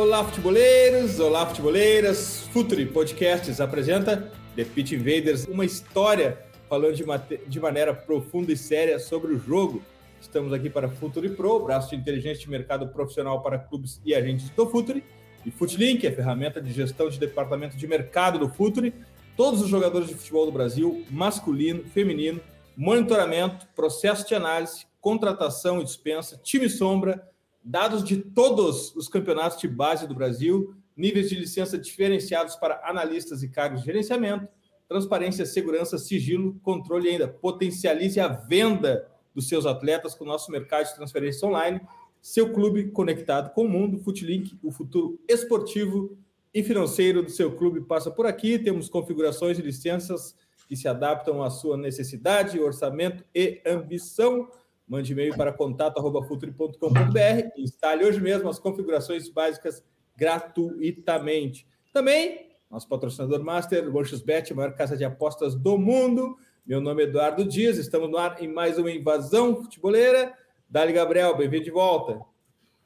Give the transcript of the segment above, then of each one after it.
Olá, futeboleiros! Olá, futeboleiras! Futuri Podcasts apresenta The Pitch Invaders, uma história falando de, de, maneira profunda e séria sobre o jogo. Estamos aqui para Futuri Pro, braço de inteligência de mercado profissional para clubes e agentes do Futuri, e Futlink, a ferramenta de gestão de departamento de mercado do Futuri. Todos os jogadores de futebol do Brasil, masculino, feminino, monitoramento, processo de análise, contratação e dispensa, time sombra, dados de todos os campeonatos de base do Brasil, níveis de licença diferenciados para analistas e cargos de gerenciamento, transparência, segurança, sigilo, controle ainda potencialize a venda dos seus atletas com o nosso mercado de transferência online, seu clube conectado com o mundo, Futlink, o futuro esportivo e financeiro do seu clube passa por aqui. Temos configurações e licenças que se adaptam à sua necessidade, orçamento e ambição. Mande e-mail para contato.futuri.com.br e instale hoje mesmo as configurações básicas gratuitamente. Também, nosso patrocinador master, Bet, a maior casa de apostas do mundo. Meu nome é Eduardo Dias, estamos no ar em mais uma invasão futeboleira. Dali Gabriel, bem-vindo de volta.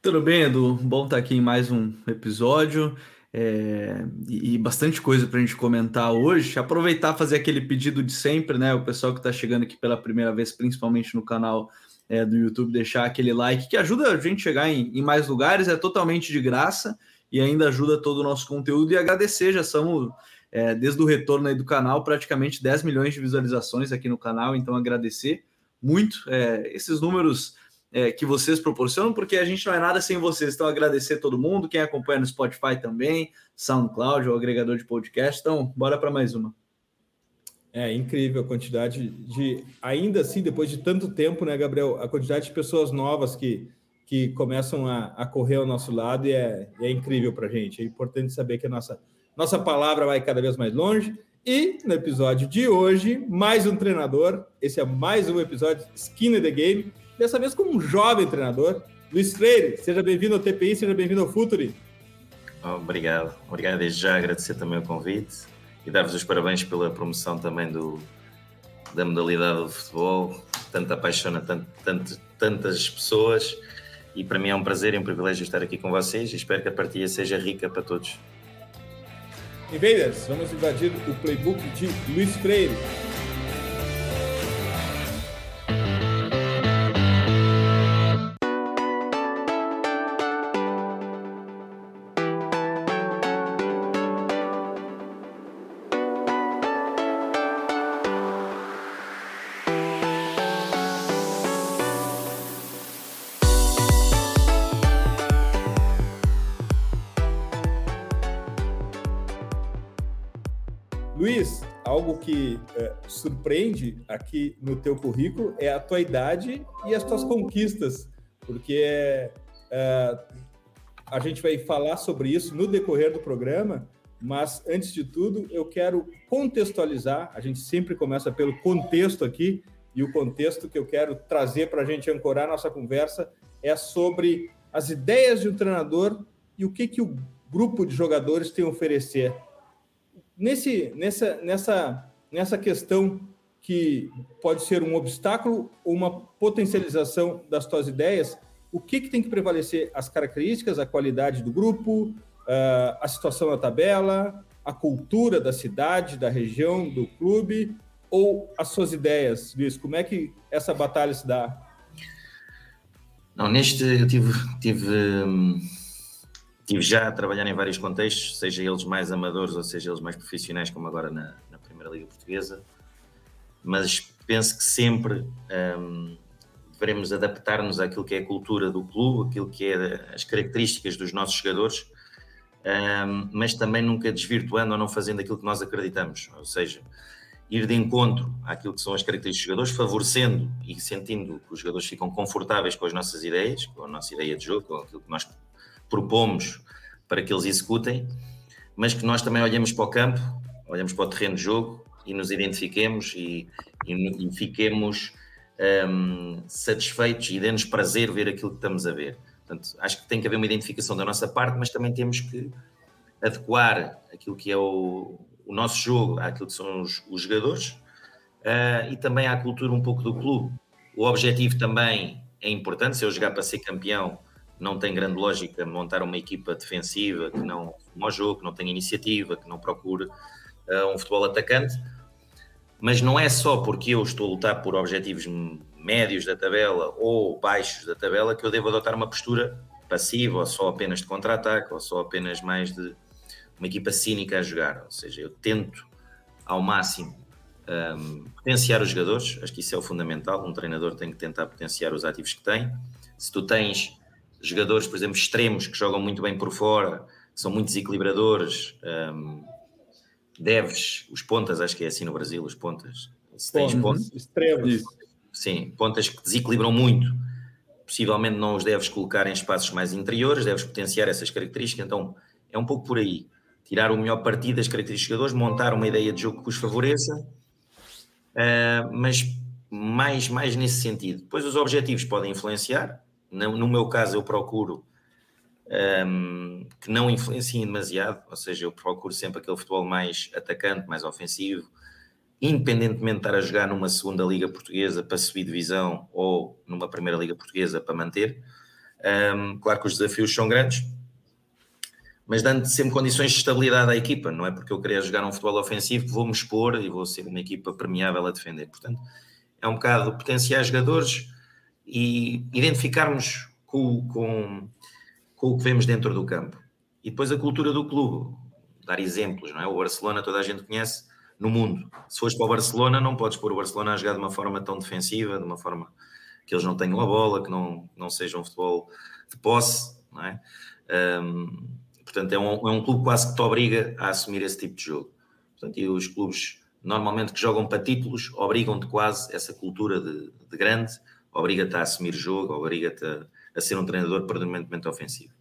Tudo bem, Edu? Bom estar aqui em mais um episódio. É, e, e, bastante coisa para a gente comentar hoje. Aproveitar fazer aquele pedido de sempre, né? O pessoal que está chegando aqui pela primeira vez, principalmente no canal, é, do YouTube, deixar aquele like que ajuda a gente a chegar em, em, mais lugares, é totalmente de graça e ainda ajuda todo o nosso conteúdo. E agradecer, já somos, é, desde o retorno aí do canal, praticamente 10 milhões de visualizações aqui no canal, então agradecer muito é, esses números é, que vocês proporcionam, porque a gente não é nada sem vocês. Então, agradecer todo mundo, quem acompanha no Spotify também, SoundCloud, o agregador de podcast. Então, bora para mais uma. É incrível a quantidade de, ainda assim, depois de tanto tempo, né, Gabriel, a quantidade de pessoas novas que, que começam a, a correr ao nosso lado e é, é incrível para a gente. É importante saber que a nossa, nossa palavra vai cada vez mais longe. E no episódio de hoje, mais um treinador. Esse é mais um episódio Skin in the Game. Dessa vez com um jovem treinador, Luiz Freire. Seja bem-vindo ao TPI, seja bem-vindo ao Futuri. Obrigado. Obrigado desde já. Agradecer também o convite e dar-vos os parabéns pela promoção também do, da modalidade do futebol, tanto apaixona tanto, tanto, tantas pessoas e para mim é um prazer e um privilégio estar aqui com vocês e espero que a partida seja rica para todos. Invaders, vamos invadir o playbook de Luiz Freire. Algo que é, surpreende aqui no teu currículo é a tua idade e as tuas conquistas, porque é, a gente vai falar sobre isso no decorrer do programa, mas antes de tudo eu quero contextualizar. A gente sempre começa pelo contexto aqui e o contexto que eu quero trazer para a gente ancorar nossa conversa é sobre as ideias de um treinador e o que que o grupo de jogadores tem a oferecer Nesse, nessa, nessa, nessa questão que pode ser um obstáculo ou uma potencialização das tuas ideias, o que, que tem que prevalecer? As características, a qualidade do grupo, ah, a situação na tabela, a cultura da cidade, da região, do clube, ou as suas ideias, Luiz? Como é que essa batalha se dá? Não, neste eu tive, tive hum, Estive já a trabalhar em vários contextos, seja eles mais amadores ou seja eles mais profissionais, como agora na, na Primeira Liga Portuguesa, mas penso que sempre um, devemos adaptar-nos àquilo que é a cultura do clube, aquilo que é as características dos nossos jogadores, um, mas também nunca desvirtuando ou não fazendo aquilo que nós acreditamos. Ou seja, ir de encontro àquilo que são as características dos jogadores, favorecendo e sentindo que os jogadores ficam confortáveis com as nossas ideias, com a nossa ideia de jogo, com aquilo que nós propomos para que eles executem, mas que nós também olhemos para o campo, olhemos para o terreno de jogo e nos identifiquemos e, e, e fiquemos um, satisfeitos e dê-nos prazer ver aquilo que estamos a ver. Portanto, acho que tem que haver uma identificação da nossa parte, mas também temos que adequar aquilo que é o, o nosso jogo àquilo que são os, os jogadores uh, e também à cultura um pouco do clube. O objetivo também é importante, se eu jogar para ser campeão, não tem grande lógica montar uma equipa defensiva que não o jogo, que não tenha iniciativa, que não procure uh, um futebol atacante. Mas não é só porque eu estou a lutar por objetivos médios da tabela ou baixos da tabela que eu devo adotar uma postura passiva ou só apenas de contra-ataque ou só apenas mais de uma equipa cínica a jogar. Ou seja, eu tento ao máximo um, potenciar os jogadores, acho que isso é o fundamental. Um treinador tem que tentar potenciar os ativos que tem. Se tu tens jogadores, por exemplo, extremos que jogam muito bem por fora, são muito desequilibradores, um, deves, os pontas, acho que é assim no Brasil, os pontas. Se tens pontas, extremos. Sim, pontas que desequilibram muito. Possivelmente não os deves colocar em espaços mais interiores, deves potenciar essas características. Então é um pouco por aí tirar o melhor partido das características dos jogadores, montar uma ideia de jogo que os favoreça, uh, mas mais, mais nesse sentido. Depois os objetivos podem influenciar, no, meu caso eu procuro um, que não influenciem demasiado, ou seja, eu procuro sempre aquele futebol mais atacante, mais ofensivo, independentemente de estar a jogar numa segunda liga portuguesa para subir divisão ou numa primeira liga portuguesa para manter. Um, claro que os desafios são grandes, mas dando sempre condições de estabilidade à equipa, não é porque eu queria jogar um futebol ofensivo que vou-me expor e vou ser uma equipa premiável a defender. Portanto, é um bocado potenciar jogadores e identificarmos com, com, com o que vemos dentro do campo. E depois a cultura do clube, dar exemplos, não é? O Barcelona toda a gente conhece no mundo. Se fores para o Barcelona, não podes pôr o Barcelona a jogar de uma forma tão defensiva, de uma forma que eles não tenham a bola, que não, não seja um futebol de posse, não é? Um, Portanto, é um, é um clube quase que te obriga a assumir esse tipo de jogo. Portanto, e os clubes normalmente que jogam para títulos obrigam-te quase essa cultura de, de grande, obriga-te a assumir jogo, obriga-te a, a, ser um treinador predominantemente ofensivo.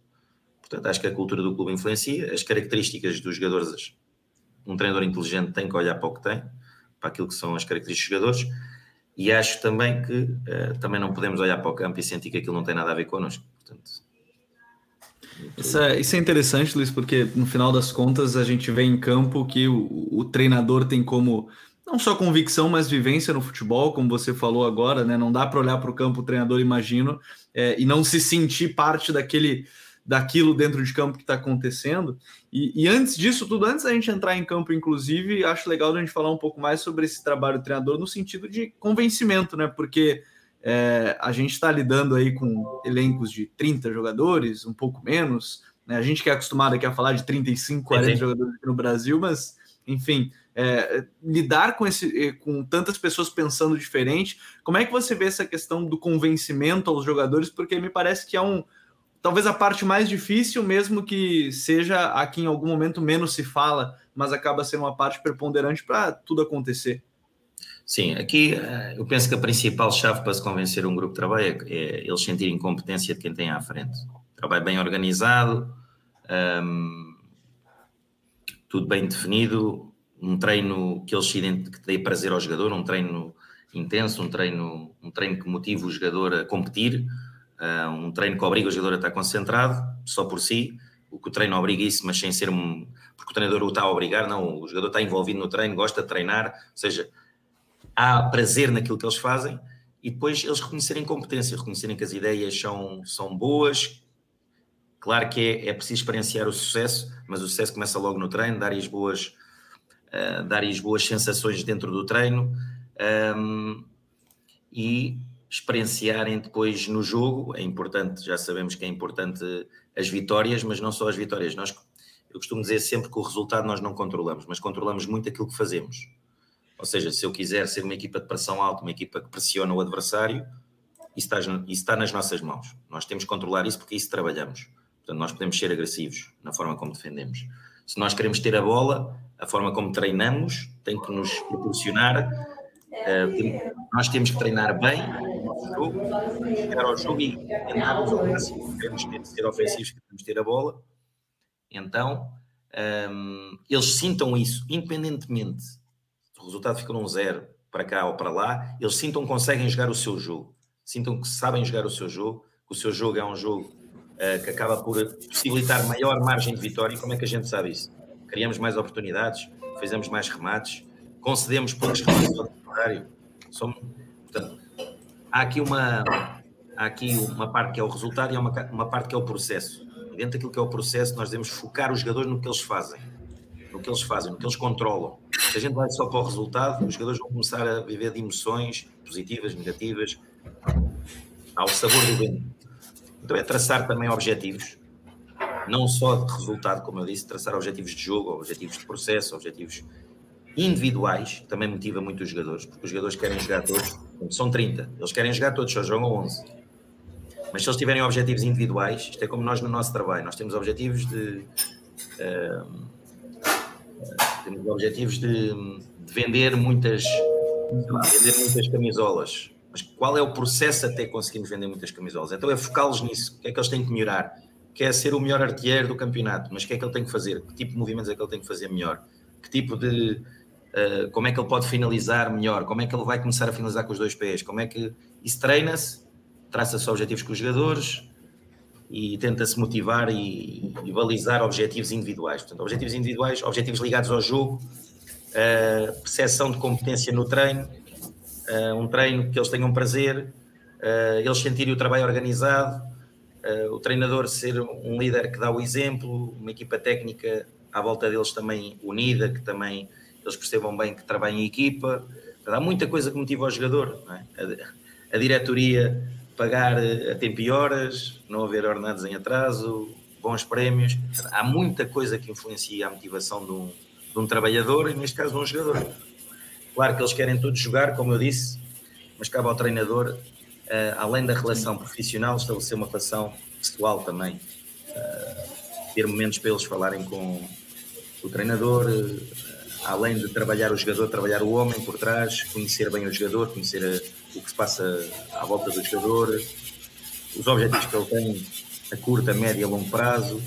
Portanto, acho que a cultura do clube influencia, as características dos jogadores, um treinador inteligente tem que olhar para o que tem, para aquilo que são as características dos jogadores, e acho também que uh, também não podemos olhar para o campo e sentir que aquilo não tem nada a ver connosco. Portanto, isso é, isso é interessante, Luiz, porque no final das contas a gente vê em campo que o, o treinador tem como não só convicção, mas vivência no futebol, como você falou agora, né? Não dá para olhar para o campo o treinador, imagino, é, e não se sentir parte daquele daquilo dentro de campo que está acontecendo. E, e, antes disso tudo, antes da gente entrar em campo, inclusive, acho legal a gente falar um pouco mais sobre esse trabalho do treinador no sentido de convencimento, né? Porque é, a gente está lidando aí com elencos de 30 jogadores, um pouco menos. Né? A gente que é acostumado aqui a falar de 35, 40 é, jogadores aqui no Brasil, mas, enfim, é, lidar com, esse, eh, com tantas pessoas pensando diferente, como é que você vê essa questão do convencimento aos jogadores? Porque me parece que é um. Talvez a parte mais difícil, mesmo que seja aqui em algum momento menos se fala, mas acaba sendo uma parte preponderante para tudo acontecer. Sim, aqui eh, eu penso que a principal chave para se convencer um grupo de trabalho é, é eles sentirem competência de quem tem à frente. Trabalho bem organizado, um, tudo bem definido, um treino que eles que dê prazer ao jogador, um treino intenso, um treino, um treino que motive o jogador a competir, uh, um treino que obriga o jogador a estar concentrado só por si, o que o treino obriga isso, mas sem ser um. porque o treinador o está a obrigar, não, o jogador está envolvido no treino, gosta de treinar, ou seja, há prazer naquilo que eles fazem e depois eles reconhecerem competência, reconhecerem que as ideias são, são boas. Claro que é, é preciso experienciar o sucesso, mas o sucesso começa logo no treino, dar-lhes boas, uh, dar-lhes boas sensações dentro do treino um, e experienciarem depois no jogo. É importante, já sabemos que é importante as vitórias, mas não só as vitórias. Nós, eu costumo dizer sempre que o resultado nós não controlamos, mas controlamos muito aquilo que fazemos. Ou seja, se eu quiser ser uma equipa de pressão alta, uma equipa que pressiona o adversário, isso está, isso está nas nossas mãos. Nós temos que controlar isso porque isso trabalhamos. Portanto, nós podemos ser agressivos na forma como defendemos. Se nós queremos ter a bola, a forma como treinamos tem que nos proporcionar. Uh, nós temos que treinar bem o nosso jogo, chegar ao jogo e tentarmos ao máximo. Queremos ter, ser ofensivos, queremos ter a bola. Então, um, eles sintam isso, independentemente se o resultado fica um zero para cá ou para lá, eles sintam que conseguem jogar o seu jogo, sintam que sabem jogar o seu jogo, que o seu jogo é um jogo uh, que acaba por possibilitar maior margem de vitória. E como é que a gente sabe isso? Criamos mais oportunidades, fizemos mais remates, concedemos poucos remates ao contrário. Somos, portanto, há aqui uma há aqui uma parte que é o resultado e há uma, uma parte que é o processo dentro daquilo que é o processo, nós devemos focar os jogadores no que eles fazem, no que eles fazem, no que eles controlam. Se a gente vai só para o resultado, os jogadores vão começar a viver de emoções positivas, negativas, ao sabor do vento. Então é traçar também objetivos, não só de resultado, como eu disse, traçar objetivos de jogo, objetivos de processo, objetivos individuais, também motiva muito os jogadores, porque os jogadores querem jogar todos, são 30, eles querem jogar todos, só jogam 11 mas se eles tiverem objetivos individuais, isto é como nós no nosso trabalho, nós temos objetivos de. Uh, temos objetivos de, de vender muitas. Vender muitas camisolas. Mas qual é o processo até conseguirmos vender muitas camisolas? Então é focá-los nisso. O que é que eles têm que melhorar? Quer ser o melhor artilheiro do campeonato, mas o que é que ele tem que fazer? Que tipo de movimentos é que ele tem que fazer melhor? Que tipo de. Uh, como é que ele pode finalizar melhor? Como é que ele vai começar a finalizar com os dois pés? Como é que. Isso treina-se traça-se objetivos com os jogadores e tenta-se motivar e, e, balizar objetivos individuais. Portanto, objetivos individuais, objetivos ligados ao jogo, uh, percepção de competência no treino, uh, um treino que eles tenham prazer, uh, eles sentirem o trabalho organizado, o treinador ser um líder que dá o exemplo, uma equipa técnica à volta deles também unida, que também eles percebam bem que trabalham em equipa. Há muita coisa que motiva o jogador. É? A, a diretoria pagar eh, a tempo e horas, não haver ordenados em atraso, bons prémios. Há muita coisa que influencia a motivação de um, de um trabalhador e, neste caso, de um jogador. Claro que eles querem todos jogar, como eu disse, mas cabe ao treinador, além da relação profissional, estabelecer uma relação pessoal também. Uh, ter momentos para eles falarem com o treinador, uh, além de trabalhar o jogador, trabalhar o homem por trás, conhecer bem o jogador, conhecer o que se passa à volta do jogador, os objetivos que ele tem a curto, a médio e a longo prazo.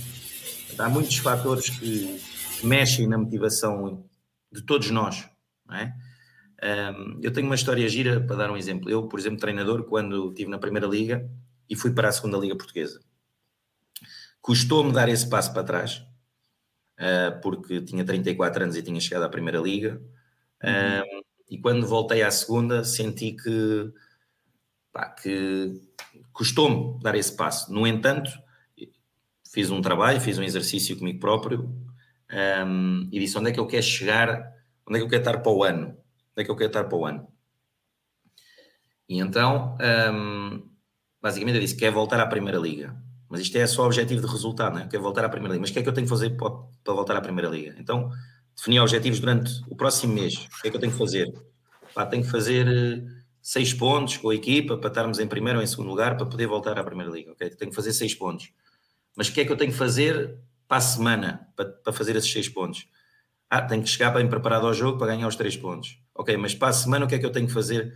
Há muitos fatores que mexem na motivação de todos nós. É? Um, eu tenho uma história gira para dar um exemplo. Eu, por exemplo, treinador, quando estive na Primeira Liga e fui para a Segunda Liga Portuguesa, custou-me dar esse passo para trás, uh, porque tinha 34 anos e tinha chegado à Primeira Liga. Uhum. Um, e quando voltei à segunda senti que, pá, que custou-me dar esse passo. No entanto, fiz um trabalho, fiz um exercício comigo próprio um, e disse onde é que eu quero chegar, onde é que eu quero estar para o ano, onde é que eu quero estar para o ano. E então, um, basicamente eu disse, quer voltar à Primeira Liga. Mas isto é só objetivo de resultado, não é? Quer voltar à Primeira Liga. Mas o que é que eu tenho que fazer para, para voltar à Primeira Liga? Então, definir objetivos durante o próximo mês. O que é que eu tenho que fazer? Pá, tenho que fazer eh, seis pontos com a equipa para estarmos em primeiro ou em segundo lugar para poder voltar à Primeira Liga. Okay? Tenho que fazer seis pontos. Mas o que é que eu tenho que fazer para a semana para, para fazer esses seis pontos? Ah, tenho que chegar bem preparado ao jogo para ganhar os três pontos. Ok, mas para a semana o que é que eu tenho que fazer?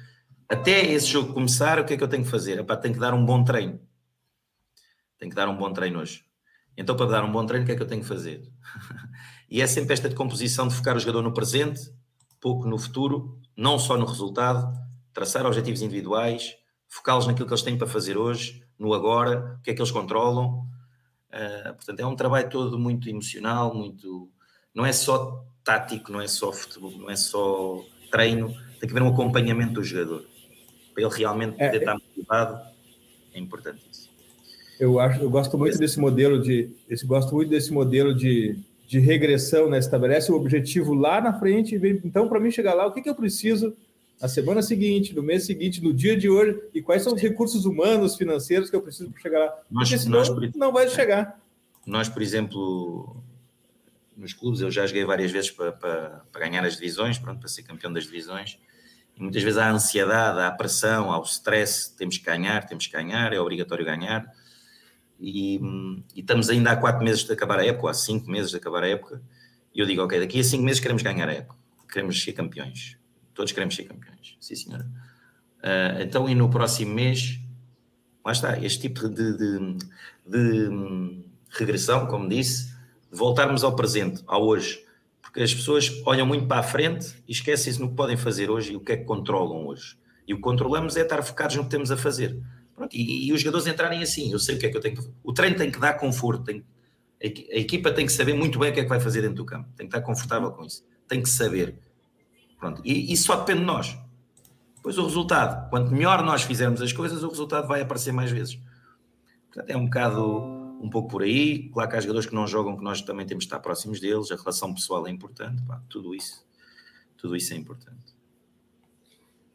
Até esse jogo começar, o que é que eu tenho que fazer? Epá, tenho que dar um bom treino. Tenho que dar um bom treino hoje. Então, para dar um bom treino, o que é que eu tenho que fazer? E é sempre esta decomposição de focar o jogador no presente, pouco no futuro, não só no resultado, traçar objetivos individuais, focá-los naquilo que eles têm para fazer hoje, no agora, o que é que eles controlam. Uh, portanto, é um trabalho todo muito emocional, muito. Não é só tático, não é só futebol, não é só treino, tem que haver um acompanhamento do jogador. Para ele realmente poder é, estar motivado, é importante isso. Eu acho, eu gosto muito desse modelo de, esse, gosto muito desse modelo de de regressão, né? Estabelece o objetivo lá na frente e vem, então, para mim chegar lá, o que, que eu preciso na semana seguinte, no mês seguinte, no dia de hoje, e quais são os recursos humanos, financeiros que eu preciso para chegar lá? Nós, Porque senão nós, não vai chegar. Nós, por exemplo, nos clubes, eu já joguei várias vezes para, para, para ganhar as divisões, pronto, para ser campeão das divisões, e muitas vezes há ansiedade, há pressão, há o stress, temos que ganhar, temos que ganhar, é obrigatório ganhar, e, e, estamos ainda há quatro meses de acabar a época, há cinco meses de acabar a época, e eu digo, ok, daqui a cinco meses queremos ganhar a época, queremos ser campeões, todos queremos ser campeões, sim senhora. Uh, então, e no próximo mês, lá está, este tipo de, de, de, de regressão, como disse, de voltarmos ao presente, ao hoje, porque as pessoas olham muito para a frente e esquecem-se no que podem fazer hoje e o que é que controlam hoje. E o que controlamos é estar focados no que temos a fazer. Pronto, e, e, os jogadores entrarem assim, eu sei o que é que eu tenho que O treino tem que dar conforto, tem, a, a, equipa tem que saber muito bem o que é que vai fazer dentro do campo, tem que estar confortável com isso, tem que saber. Pronto, e isso só depende de nós. Pois o resultado, quanto melhor nós fizermos as coisas, o resultado vai aparecer mais vezes. Portanto, é um bocado um pouco por aí. Claro que há jogadores que não jogam, que nós também temos de estar próximos deles, a relação pessoal é importante, pá, tudo isso, tudo isso é importante.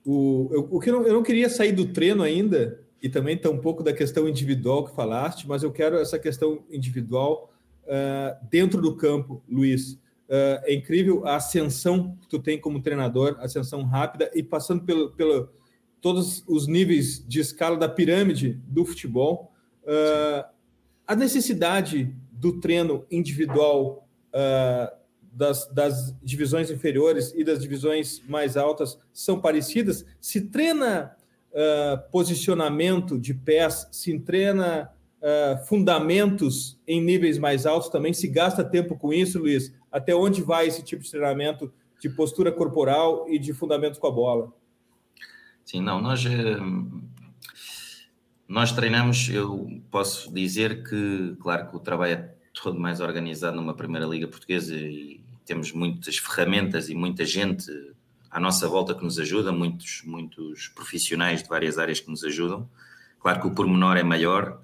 O, eu, o que eu não, eu não queria sair do treino ainda, e também um pouco da questão individual que falaste, mas eu quero essa questão individual uh, dentro do campo, Luiz. Uh, é incrível a ascensão que tu tem como treinador, ascensão rápida e passando pelo, pelo todos os níveis de escala da pirâmide do futebol. Uh, a necessidade do treino individual uh, das, das, divisões inferiores e das divisões mais altas são parecidas? Se treina uh, posicionamento de pés, se treina uh, fundamentos em níveis mais altos também? Se gasta tempo com isso, Luiz? Até onde vai esse tipo de treinamento de postura corporal e de fundamentos com a bola? Sim, não, nós eh, nós treinamos, eu posso dizer que, claro que o trabalho é todo mais organizado numa Primeira Liga Portuguesa e temos muitas ferramentas e muita gente à nossa volta que nos ajuda, muitos, muitos profissionais de várias áreas que nos ajudam. Claro que o pormenor é maior,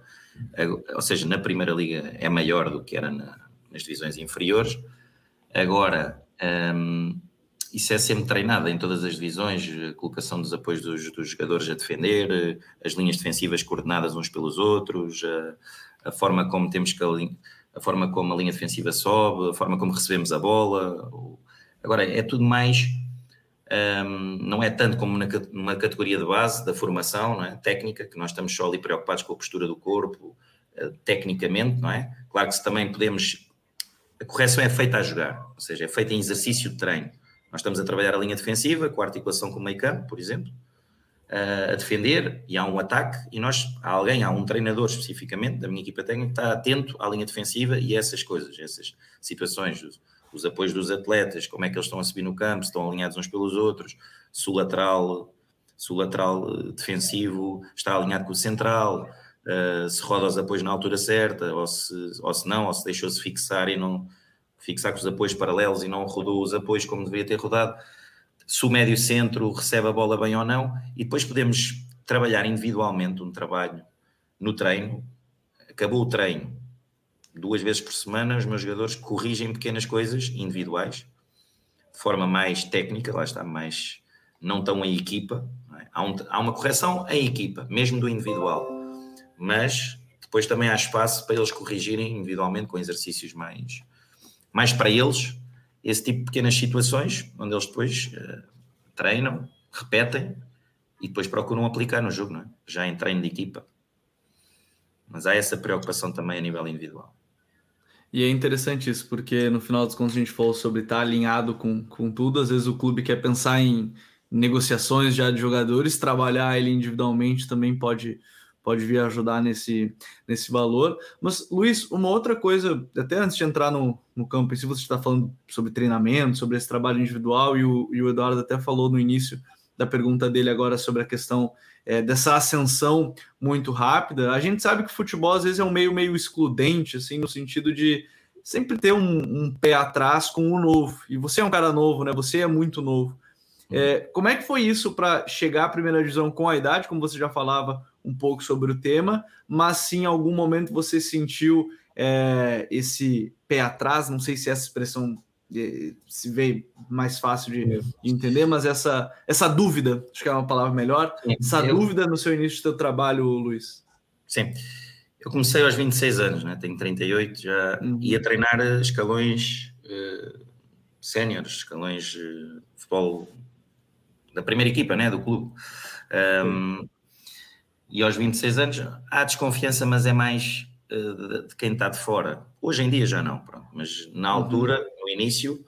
ou seja, na Primeira Liga é maior do que era na, nas divisões inferiores. Agora, hum, isso é sempre treinado em todas as divisões, a colocação dos apoios dos, dos jogadores a defender, as linhas defensivas coordenadas uns pelos outros, a, a, forma como temos que a, a, forma como a linha defensiva sobe, a forma como recebemos a bola. Agora, é tudo mais, um, não é tanto como na, numa categoria de base da formação, é? técnica, que nós estamos só ali preocupados com a postura do corpo, tecnicamente, não é? Claro que também podemos, a correção é feita a jogar, ou seja, é feita em exercício de treino nós estamos a trabalhar a linha defensiva, com a articulação com o meio campo, por exemplo, a defender e há um ataque e nós, há alguém, há um treinador especificamente da minha equipa técnica que está atento à linha defensiva e a essas coisas, essas situações, os, os, apoios dos atletas, como é que eles estão a subir no campo, se estão alinhados uns pelos outros, se o lateral, se o lateral eh, defensivo está alinhado com o central, uh, se roda os apoios na altura certa, ou se, ou se não, ou se deixou-se fixar e não, fixar com os apoios paralelos e não rodou os apoios como deveria ter rodado, se o médio centro recebe a bola bem ou não, e depois podemos trabalhar individualmente um trabalho no treino. Acabou o treino, duas vezes por semana, os meus jogadores corrigem pequenas coisas individuais, de forma mais técnica, lá está, mais não tão em equipa. É? Há, um, há uma correção em equipa, mesmo do individual, mas depois também há espaço para eles corrigirem individualmente com exercícios mais, mais para eles esse tipo de pequenas situações, onde eles depois uh, treinam, repetem e depois procuram aplicar no jogo, é? já em treino de equipa. Mas há essa preocupação também a nível individual. E é interessante isso, porque no final dos contos a gente falou sobre estar alinhado com, com tudo. Às vezes o clube quer pensar em negociações já de jogadores, trabalhar ele individualmente também pode pode vir ajudar nesse, nesse valor. Mas, Luiz, uma outra coisa, até antes de entrar no, no campo, se você está falando sobre treinamento, sobre esse trabalho individual, e o, e o Eduardo até falou no início da pergunta dele agora sobre a questão é, dessa ascensão muito rápida. A gente sabe que o futebol às vezes é um meio meio excludente, assim, no sentido de sempre ter um, um pé atrás com o novo. E você é um cara novo, né? Você é muito novo. É, como é que foi isso para chegar à primeira divisão com a idade, como você já falava um pouco sobre o tema, mas se em algum momento você sentiu é, esse pé atrás, não sei se essa expressão é, se veio mais fácil de, de, entender, mas essa, essa dúvida, acho que é uma palavra melhor, essa eu... dúvida no seu início do seu trabalho, Luiz. Sim, eu comecei aos 26 anos, né? tenho 38, já uhum. ia treinar escalões uh, séniores, escalões uh, futebol da primeira equipa né, do clube. Um, e aos 26 anos há desconfiança, mas é mais de, de, quem está de fora. Hoje em dia já não, pronto, mas na uhum. altura, no início,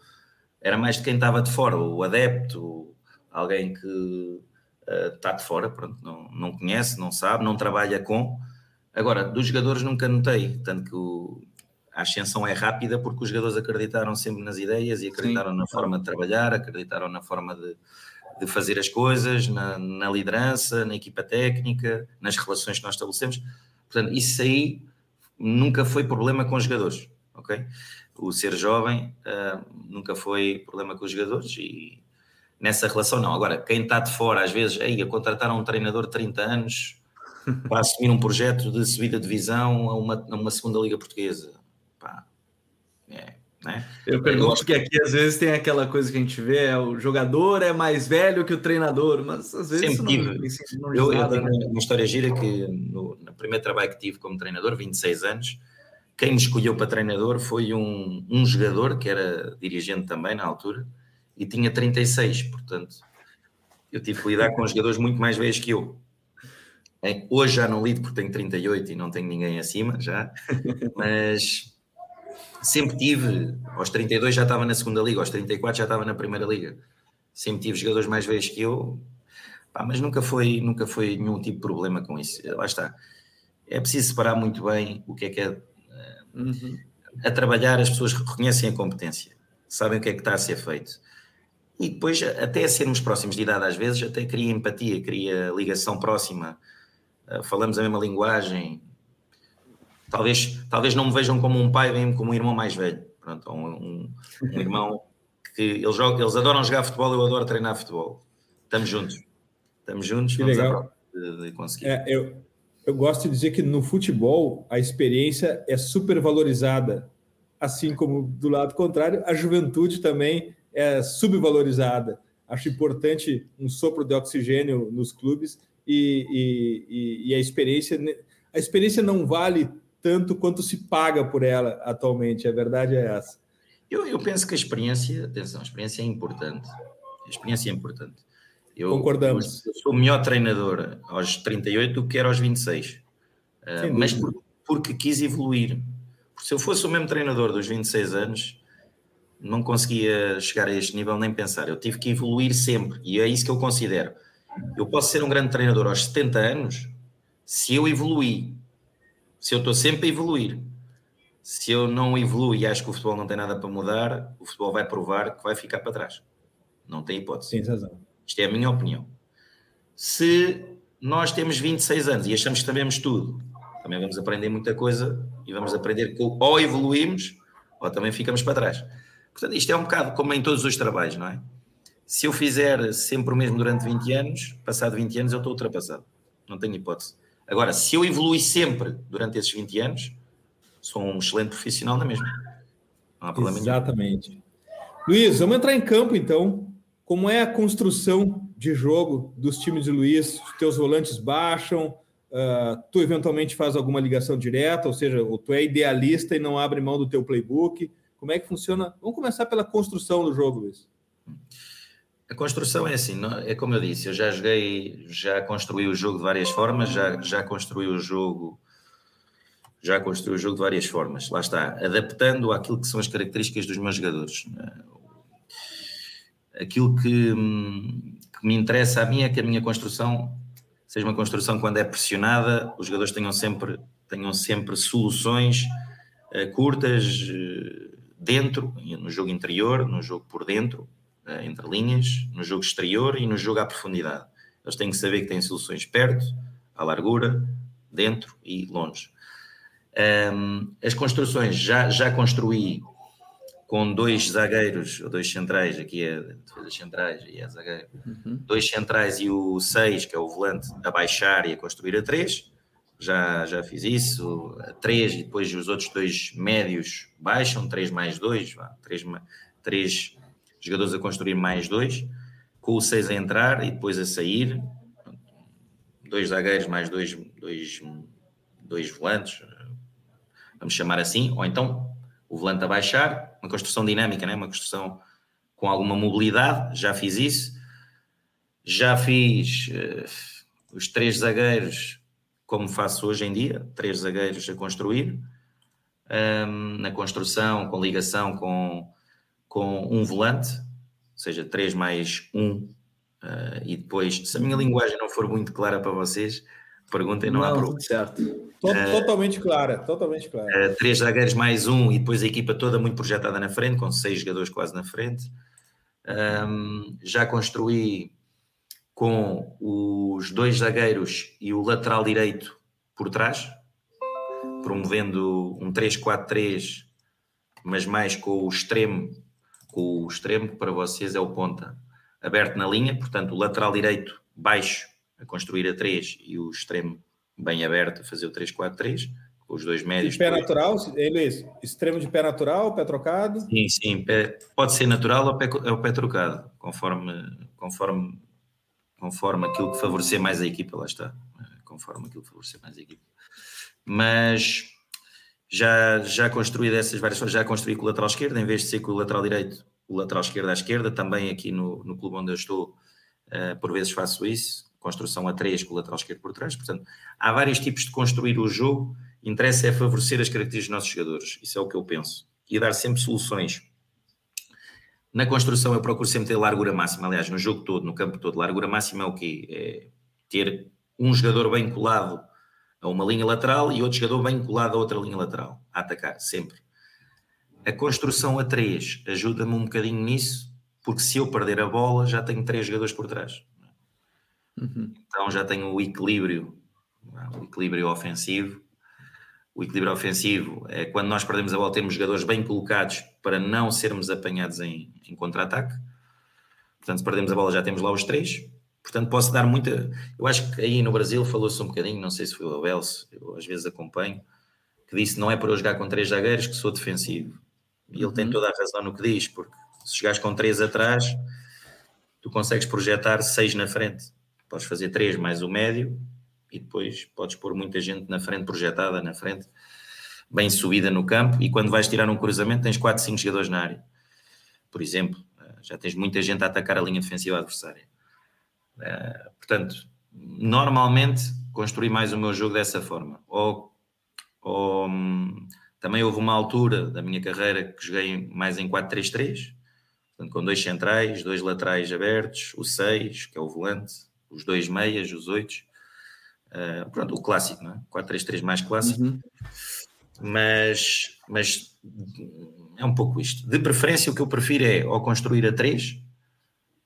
era mais de quem estava de fora, o adepto, alguém que uh, está de fora, pronto, não, não conhece, não sabe, não trabalha com. Agora, dos jogadores nunca notei, tanto que o, a ascensão é rápida porque os jogadores acreditaram sempre nas ideias e acreditaram Sim. na forma de trabalhar, acreditaram na forma de, de fazer as coisas, na, na, liderança, na equipa técnica, nas relações que nós estabelecemos. Portanto, isso aí nunca foi problema com os jogadores, ok? o ser jovem uh, nunca foi problema com os jogadores e nessa relação não. Agora, quem está de fora, às vezes, aí a contratar um treinador de 30 anos para assumir um projeto de subida de divisão a uma, a uma segunda liga portuguesa. Pá, é, né? Eu pergunto porque aqui às vezes tem aquela coisa que a gente vê, é, o jogador é mais velho que o treinador, mas às vezes Sempre tive. Não, não eu, nada, eu tenho né? uma história gira que no, no primeiro trabalho que tive como treinador, 26 anos, quem me escolheu para treinador foi um, um jogador que era dirigente também na altura e tinha 36, portanto eu tive que lidar com jogadores muito mais velhos que eu. Hoje já não lido porque tenho 38 e não tenho ninguém acima já, mas sempre tive, aos 32 já estava na segunda liga, aos 34 já estava na primeira liga. Sempre tive jogadores mais velhos que eu, pá, mas nunca foi, nunca foi nenhum tipo de problema com isso. Lá está. É preciso separar muito bem o que é que é Uhum. A trabalhar, as pessoas reconhecem a competência, sabem o que é que está a ser feito. E depois, até sermos próximos de idade, às vezes, até cria empatia, cria ligação próxima, uh, falamos a mesma linguagem. Talvez, talvez não me vejam como um pai, vejam como um irmão mais velho. Pronto, um, um, um irmão que eles, jogam, eles adoram jogar futebol, eu adoro treinar futebol. Estamos juntos. Estamos juntos, que legal. De, de conseguir. É, eu, eu gosto de dizer que no futebol a experiência é supervalorizada, assim como do lado contrário, a juventude também é subvalorizada. Acho importante um sopro de oxigênio nos clubes e, e, e a experiência a experiência não vale tanto quanto se paga por ela atualmente. A verdade é essa. Eu, eu penso que a experiência, atenção, a experiência é importante. A experiência é importante. Eu, Concordamos. Eu sou o melhor treinador aos 38 do que era aos 26. Uh, mas por, porque quis evoluir. Porque se eu fosse o mesmo treinador dos 26 anos, não conseguia chegar a este nível nem pensar. Eu tive que evoluir sempre. E é isso que eu considero. Eu posso ser um grande treinador aos 70 anos se eu evoluir. Se eu estou sempre a evoluir. Se eu não evoluo e acho que o futebol não tem nada para mudar, o futebol vai provar que vai ficar para trás. Não tem hipótese. Sim, razão. Isto é a minha opinião. Se nós temos 26 anos e achamos que sabemos tudo, também vamos aprender muita coisa e vamos aprender que ou evoluímos ou também ficamos para trás. Portanto, isto é um bocado como em todos os trabalhos, não é? Se eu fizer sempre o mesmo durante 20 anos, passado 20 anos eu estou ultrapassado. Não tenho hipótese. Agora, se eu evoluir sempre durante esses 20 anos, sou um excelente profissional na mesma. Não há problema Exatamente. Nenhum. Luiz, vamos entrar em campo então. Como é a construção de jogo dos times de Luiz? Os teus volantes baixam, uh, tu eventualmente faz alguma ligação direta, ou seja, tu é idealista e não abre mão do teu playbook. Como é que funciona? Vamos começar pela construção do jogo, Luiz. A construção é assim, é como eu disse, eu já joguei, já construí o jogo de várias formas, já, já construí o jogo, já construí o jogo de várias formas. Lá está, adaptando àquilo que são as características dos meus jogadores aquilo que, que, me interessa a mim é que a minha construção seja uma construção quando é pressionada, os jogadores tenham sempre, tenham sempre soluções uh, curtas uh, dentro, no jogo interior, no jogo por dentro, entre linhas, no jogo exterior e no jogo à profundidade. Eles têm que saber que têm soluções perto, à largura, dentro e longe. Um, as construções já, já construí com dois zagueiros, ou dois centrais, aqui é defesas centrais e é zagueiro, uhum. dois centrais e o seis, que é o volante, a baixar e a construir a três. Já, já fiz isso, a três, e depois os outros dois médios baixam, três mais dois, três, três jogadores a construir mais dois, com o seis a entrar e depois a sair, dois zagueiros mais dois, dois, dois volantes, vamos chamar assim, ou então o volante a baixar, uma construção dinâmica, né? uma construção com alguma mobilidade, já fiz isso. Já fiz uh, os três zagueiros como faço hoje em dia, três zagueiros a construir, um, na construção, com ligação com, com um volante, ou seja, três mais um, uh, e depois, se a minha linguagem não for muito clara para vocês, perguntem, não, não há problema. Certo. Uh, totalmente clara, totalmente clara. Uh, três zagueiros mais um e depois a equipa toda muito projetada na frente, com seis jogadores quase na frente. Um, já construí com os dois zagueiros e o lateral direito por trás, promovendo um 3-4-3, mas mais com o extremo, com o extremo que para vocês é o ponta, aberto na linha, portanto o lateral direito baixo a construir a 3 e o extremo bem aberto a fazer o 3-4-3, com os dois médios. De pé natural, Luiz? Extremo de pé natural, pé trocado? Sim, sim, pé, pode ser natural ou pé, é o pé trocado, conforme, conforme, conforme aquilo que favorecer mais a equipa, lá está, conforme aquilo que favorecer mais a equipa. Mas já, já construí dessas várias formas, já construí com o lateral esquerdo, em vez de ser com o lateral direito, o lateral esquerdo à esquerda, também aqui no, no clube onde eu estou, uh, por vezes faço isso, construção a três com o lateral esquerdo por trás, portanto, há vários tipos de construir o jogo, interessa é favorecer as características dos nossos jogadores, isso é o que eu penso, e dar sempre soluções. Na construção eu procuro sempre ter largura máxima, aliás, no jogo todo, no campo todo, largura máxima é o quê? É ter um jogador bem colado a uma linha lateral e outro jogador bem colado a outra linha lateral, a atacar, sempre. A construção a três ajuda-me um bocadinho nisso, porque se eu perder a bola já tenho três jogadores por trás. Uhum. Então já tenho o equilíbrio, o equilíbrio ofensivo. O equilíbrio ofensivo é quando nós perdemos a bola, temos jogadores bem colocados para não sermos apanhados em, em contra-ataque. Portanto, se perdemos a bola, já temos lá os três. Portanto, posso dar muita. Eu acho que aí no Brasil falou-se um bocadinho, não sei se foi o Abel, eu às vezes acompanho, que disse não é para eu jogar com três zagueiros que sou defensivo. E ele tem uhum. toda a razão no que diz, porque se jogares com três atrás, tu consegues projetar seis na frente. Podes fazer três mais o médio e depois podes pôr muita gente na frente, projetada na frente, bem subida no campo. E quando vais tirar um cruzamento, tens quatro, cinco jogadores na área. Por exemplo, já tens muita gente a atacar a linha defensiva adversária. Uh, portanto, normalmente construí mais o meu jogo dessa forma. Ou, ou um, também houve uma altura da minha carreira que joguei mais em 4-3-3, com dois centrais, dois laterais abertos, o 6, que é o volante, os dois meias, os 8. Uh, pronto, o clássico, não é? 4-3-3 mais clássico. Uhum. Mas, mas é um pouco isto. De preferência, o que eu prefiro é ou construir a 3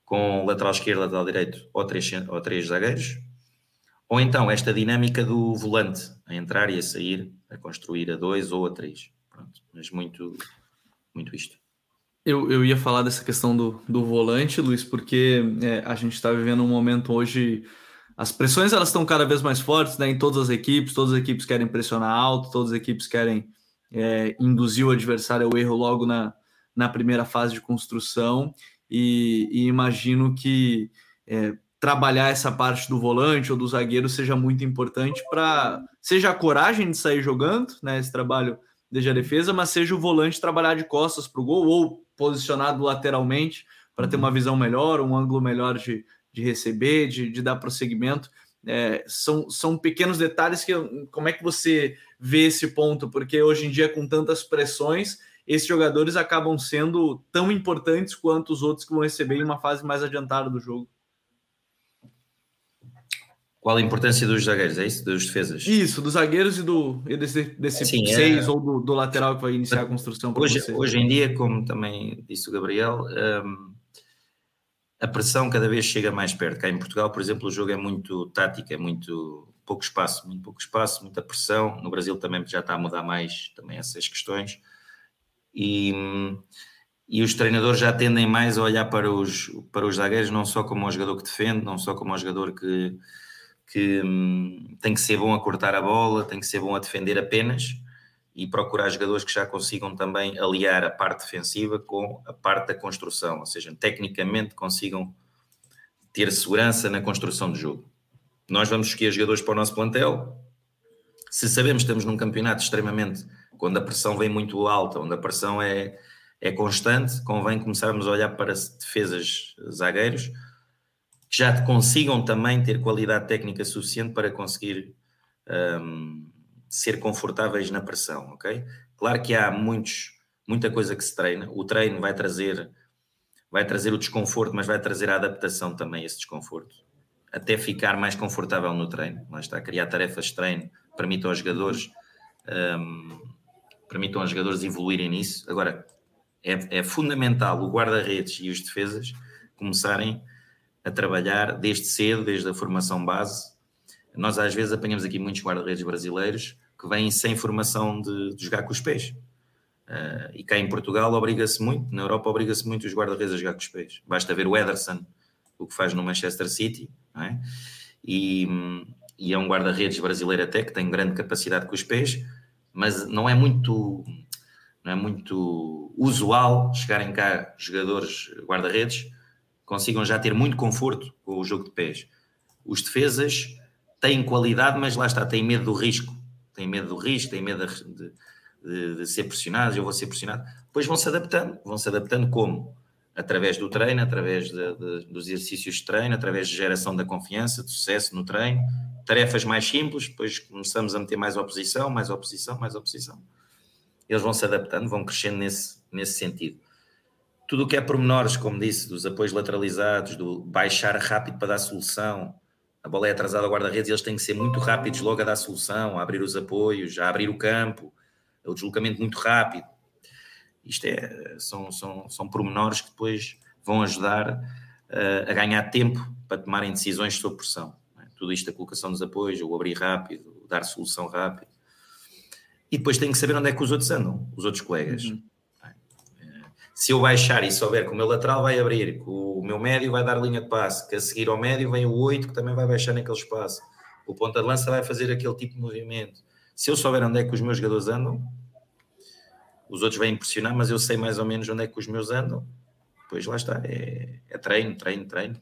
com lateral esquerdo, lateral direito ou três, ou três zagueiros, ou então esta dinâmica do volante a entrar e a sair, a construir a dois ou a três. Pronto, mas muito, muito isto. Eu, eu ia falar dessa questão do, do volante, Luiz, porque é, a gente está vivendo um momento hoje. As pressões elas estão cada vez mais fortes né, em todas as equipes, todas as equipes querem pressionar alto, todas as equipes querem é, induzir o adversário ao erro logo na, na primeira fase de construção e, e imagino que é, trabalhar essa parte do volante ou do zagueiro seja muito importante para seja a coragem de sair jogando, né, esse trabalho desde a defesa, mas seja o volante trabalhar de costas para o gol ou posicionado lateralmente para ter uma visão melhor, um ângulo melhor de, de receber, de, de dar prosseguimento. É, são, são pequenos detalhes que como é que você vê esse ponto? Porque hoje em dia, com tantas pressões, esses jogadores acabam sendo tão importantes quanto os outros que vão receber em uma fase mais adiantada do jogo. Qual a importância dos zagueiros? É isso? Dos defesas? Isso, dos zagueiros e, do, e desse, desse Sim, é. seis é... ou do, do, lateral que vai iniciar a construção. Hoje, hoje em dia, como também disse o Gabriel, um, a pressão cada vez chega mais perto. Cá em Portugal, por exemplo, o jogo é muito tático, é muito pouco espaço, muito pouco espaço, muita pressão. No Brasil também já está a mudar mais também essas questões e, e os treinadores já tendem mais a olhar para os, para os zagueiros não só como um jogador que defende, não só como um jogador que, que hum, tem que ser bom a cortar a bola, tem que ser bom a defender apenas e procurar jogadores que já consigam também aliar a parte defensiva com a parte da construção, ou seja, tecnicamente consigam ter segurança na construção do jogo. Nós vamos escolher jogadores para o nosso plantel. Se sabemos que estamos num campeonato extremamente quando a pressão vem muito alta, onde a pressão é, é constante, convém começarmos a olhar para defesas zagueiros que já consigam também ter qualidade técnica suficiente para conseguir um, ser confortáveis na pressão, ok? Claro que há muitos, muita coisa que se treina, o treino vai trazer, vai trazer o desconforto, mas vai trazer a adaptação também a esse desconforto, até ficar mais confortável no treino, lá está, criar tarefas de treino, permitam aos jogadores um, permitam aos jogadores evoluírem nisso. Agora, é, é fundamental o guarda-redes e os defesas começarem a trabalhar desde cedo, desde a formação base. Nós às vezes apanhamos aqui muitos guarda-redes brasileiros que vêm sem formação de, de jogar com os pés. Uh, e cá em Portugal obriga-se muito, na Europa obriga-se muito os guarda-redes a jogar com os pés. Basta ver o Ederson, o que faz no Manchester City, é? e, e, é um guarda-redes brasileiro até que tem grande capacidade com os pés, mas não é muito não é muito usual chegarem cá jogadores guarda-redes consigam já ter muito conforto com o jogo de pés. Os defesas têm qualidade, mas lá está, têm medo do risco, têm medo do risco, têm medo de, de, de ser pressionados, eu vou ser pressionado. Depois vão se adaptando, vão se adaptando como? Através do treino, através de, de, dos exercícios de treino, através de geração da confiança, de sucesso no treino, tarefas mais simples, depois começamos a meter mais oposição, mais oposição, mais oposição. Eles vão se adaptando, vão crescendo nesse, nesse sentido tudo o que é pormenores, como disse, dos apoios lateralizados, do baixar rápido para dar solução, a bola é atrasada ao guarda-redes eles têm que ser muito rápidos logo a dar solução, a abrir os apoios, a abrir o campo, o deslocamento muito rápido. Isto é, são, são, são pormenores que depois vão ajudar uh, a ganhar tempo para tomarem decisões sob pressão. É? Tudo isto, a colocação dos apoios, o abrir rápido, o dar solução rápido. E depois tem que saber onde é que os outros andam, os outros colegas. Uhum se eu baixar e souber que o meu lateral vai abrir, que o meu médio vai dar linha de passe, que a seguir ao médio vem o 8 que também vai baixar naquele espaço, o ponta de lança vai fazer aquele tipo de movimento. Se eu souber onde é que os meus jogadores andam, os outros vêm impressionar, mas eu sei mais ou menos onde é que os meus andam, pois lá está, é, é treino, treino, treino.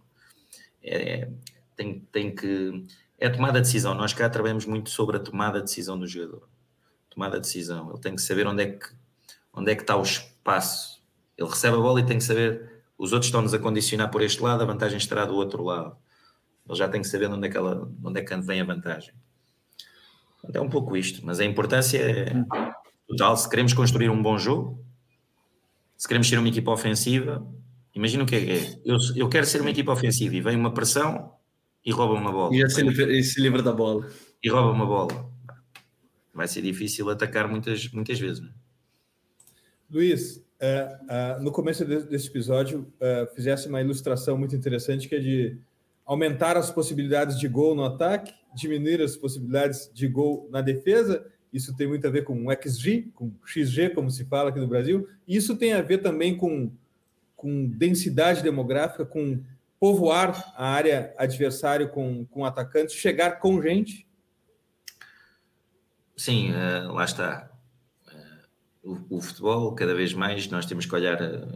É, tem, tem que. É tomada de decisão. Nós cá trabalhamos muito sobre a tomada de decisão do jogador. Tomada de decisão. Ele tem que saber onde é que, onde é que está o espaço ele recebe a bola e tem que saber, os outros estão-nos a condicionar por este lado, a vantagem estará do outro lado. Ele já tem que saber onde é que, ela, onde é que vem a vantagem. É um pouco isto, mas a importância é total. Se queremos construir um bom jogo, se queremos ser uma equipa ofensiva, imagina o que é que é. Eu, eu quero ser uma equipa ofensiva e vem uma pressão e rouba uma bola. E se, livra, e se livra da bola. E rouba uma bola. Vai ser difícil atacar muitas, muitas vezes. Não é? Luiz, é, é, no começo desse episódio, é, fizesse uma ilustração muito interessante que é de aumentar as possibilidades de gol no ataque, diminuir as possibilidades de gol na defesa. Isso tem muito a ver com XG, com XG, como se fala aqui no Brasil. E isso tem a ver também com, com densidade demográfica, com povoar a área adversário com, com atacantes, chegar com gente. Sim, uh, lá está o, o, futebol, cada vez mais nós temos que olhar eh,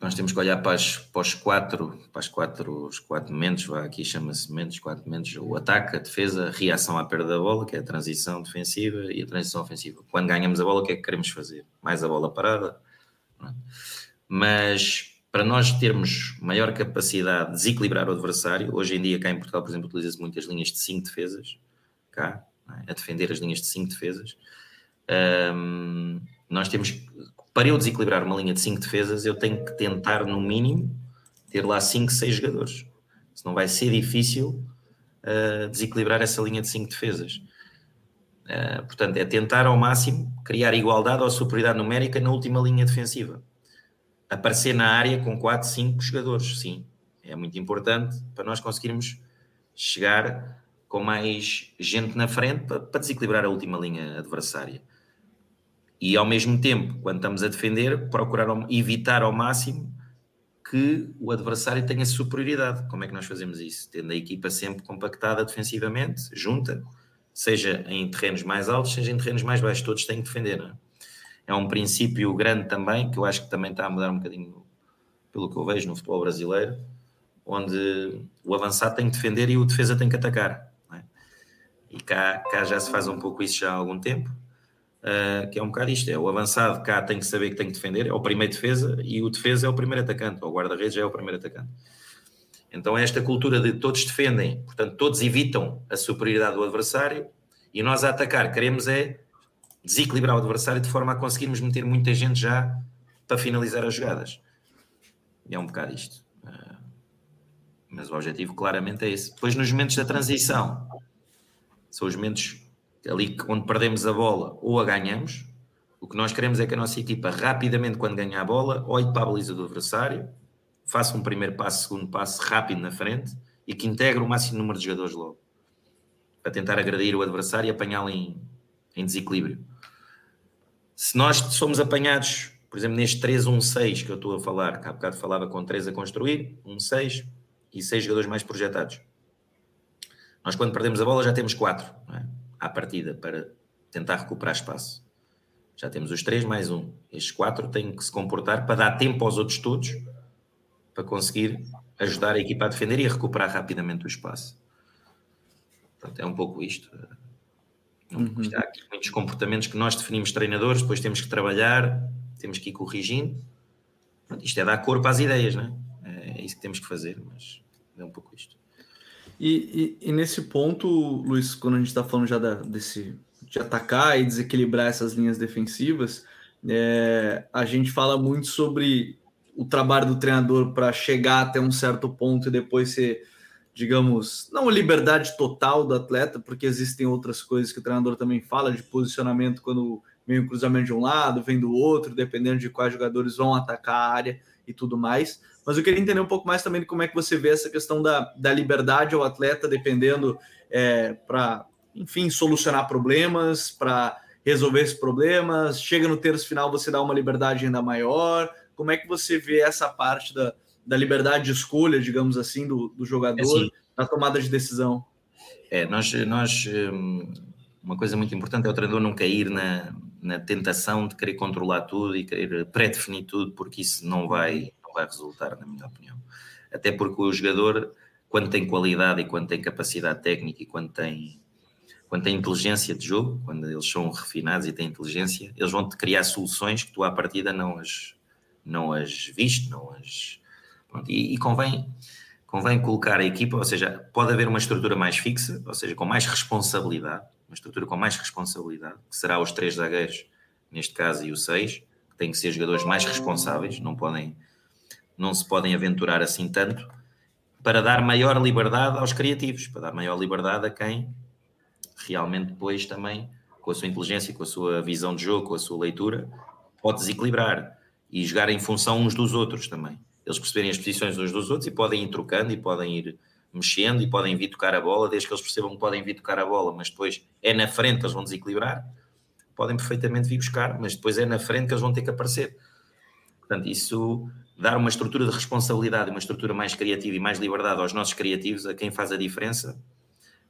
nós temos que olhar para, as, para os quatro para as quatro, os quatro momentos, aqui chama-se momentos, quatro momentos, o ataque, a defesa, a reação à perda da bola, que é a transição defensiva e a transição ofensiva. Quando ganhamos a bola, o que é que queremos fazer? Mais a bola parada. Mas para nós termos maior capacidade de desequilibrar o adversário, hoje em dia cá em Portugal, por exemplo, utiliza-se muitas linhas de cinco defesas, cá, é? a defender as linhas de cinco defesas, um, nós temos, para eu desequilibrar uma linha de 5 defesas, eu tenho que tentar, no mínimo, ter lá 5, 6 jogadores. Senão vai ser difícil uh, desequilibrar essa linha de 5 defesas. Uh, portanto, é tentar ao máximo criar igualdade ou superioridade numérica na última linha defensiva. Aparecer na área com 4, 5 jogadores, sim. É muito importante para nós conseguirmos chegar com mais gente na frente para, para desequilibrar a última linha adversária e ao mesmo tempo, quando estamos a defender, procurar evitar ao máximo que o adversário tenha superioridade. Como é que nós fazemos isso? Tendo a equipa sempre compactada defensivamente, junta, seja em terrenos mais altos, seja em terrenos mais baixos, todos têm que defender. É? é? um princípio grande também, que eu acho que também está a mudar um bocadinho pelo que eu vejo no futebol brasileiro, onde o avançado tem que defender e o defesa tem que atacar. É? E cá, cá já se faz um pouco isso já há algum tempo Uh, que é um bocado isto: é o avançado cá tem que saber que tem que defender, é o primeiro defesa, e o defesa é o primeiro atacante, ou o guarda-redes é o primeiro atacante. Então, é esta cultura de todos defendem, portanto, todos evitam a superioridade do adversário e nós a atacar queremos é desequilibrar o adversário de forma a conseguirmos meter muita gente já para finalizar as jogadas. E é um bocado isto. Uh, mas o objetivo claramente é esse. Depois, nos momentos da transição, são os momentos ali onde perdemos a bola ou a ganhamos. O que nós queremos é que a nossa equipa, rapidamente, quando ganha a bola, olhe para a baliza do adversário, faça um primeiro passo, segundo passo rápido na frente e que integre o máximo número de jogadores logo para tentar agredir o adversário e apanhá-lo em, em desequilíbrio. Se nós somos apanhados, por exemplo, neste 3-1-6 que eu estou a falar, que há bocado falava com 3 a construir, 1-6 e 6 jogadores mais projetados. Nós, quando perdemos a bola, já temos 4 é? À partida para tentar recuperar espaço. Já temos os 3 mais 1. Estes 4 têm que se comportar para dar tempo aos outros todos para conseguir ajudar a equipa a defender e a recuperar rapidamente o espaço. Pronto, é um pouco isto. Uhum. Há aqui muitos comportamentos que nós definimos treinadores, depois temos que trabalhar, temos que ir corrigindo. Pronto, isto é dar corpo às ideias, não é? É isso que temos que fazer, mas é um pouco isto. E, e, e nesse ponto, Luiz, quando a gente está falando já da, desse de atacar e desequilibrar essas linhas defensivas, é, a gente fala muito sobre o trabalho do treinador para chegar até um certo ponto e depois ser digamos, não a liberdade total do atleta, porque existem outras coisas que o treinador também fala de posicionamento quando vem o cruzamento de um lado, vem do outro, dependendo de quais jogadores vão atacar a área e tudo mais. Mas eu queria entender um pouco mais também de como é que você vê essa questão da, da liberdade ao atleta, dependendo é, para, enfim, solucionar problemas, para resolver esses problemas. Chega no terço final, você dá uma liberdade ainda maior. Como é que você vê essa parte da, da liberdade de escolha, digamos assim, do, do jogador assim, na tomada de decisão. É, nós, nós hum, uma coisa muito importante é o treinador não cair na, na tentação de querer controlar tudo e querer pré-definir tudo, porque isso não vai, vai resultar, na minha opinião. Até porque o jogador, quando tem qualidade e quando tem capacidade técnica e quando tem, quando tem inteligência de jogo, quando eles são refinados e têm inteligência, eles vão-te criar soluções que tu à partida não as, não as viste, não as, Pronto, e, e, convém, convém colocar a equipa, ou seja, pode haver uma estrutura mais fixa, ou seja, com mais responsabilidade, uma estrutura com mais responsabilidade, que será os três zagueiros, neste caso, e o seis, que têm que ser jogadores mais responsáveis, não podem, não se podem aventurar assim tanto, para dar maior liberdade aos criativos, para dar maior liberdade a quem realmente depois também, com a sua inteligência, com a sua visão de jogo, com a sua leitura, pode desequilibrar e jogar em função uns dos outros também eles perceberem as posições uns dos outros e podem ir trocando e podem ir mexendo e podem vir tocar a bola, desde que eles percebam que podem vir tocar a bola, mas depois é na frente que eles vão desequilibrar, podem perfeitamente vir buscar, mas depois é na frente que eles vão ter que aparecer. Portanto, isso dar uma estrutura de responsabilidade, uma estrutura mais criativa e mais liberdade aos nossos criativos, a quem faz a diferença,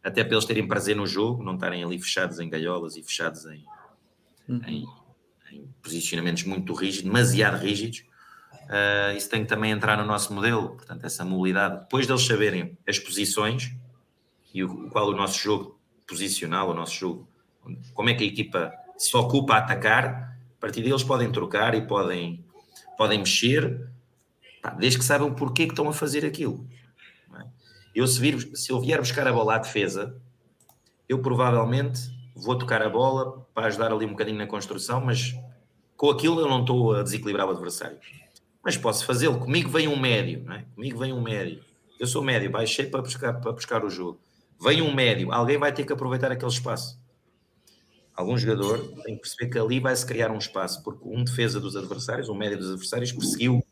até para eles terem prazer no jogo, não estarem ali fechados em galholas e fechados em, uhum. em, em posicionamentos muito rígidos, demasiado rígidos, Uh, isso tem que também entrar no nosso modelo, portanto, essa mobilidade. Depois deles saberem as posições e o, qual o nosso jogo posicional, o nosso jogo, como é que a equipa se ocupa a atacar, a partir deles podem trocar e podem, podem mexer, pá, desde que saibam porquê que estão a fazer aquilo. É? Eu, se, vir, se eu vier buscar a bola à defesa, eu provavelmente vou tocar a bola para ajudar ali um bocadinho na construção, mas com aquilo eu não estou a desequilibrar o adversário mas posso fazê-lo. Comigo vem um médio, não é? Comigo vem um médio. Eu sou médio, baixei para buscar, para buscar o jogo. Vem um médio, alguém vai ter que aproveitar aquele espaço. Algum jogador tem que perceber que ali vai-se criar um espaço, porque um defesa dos adversários, um médio dos adversários, perseguiu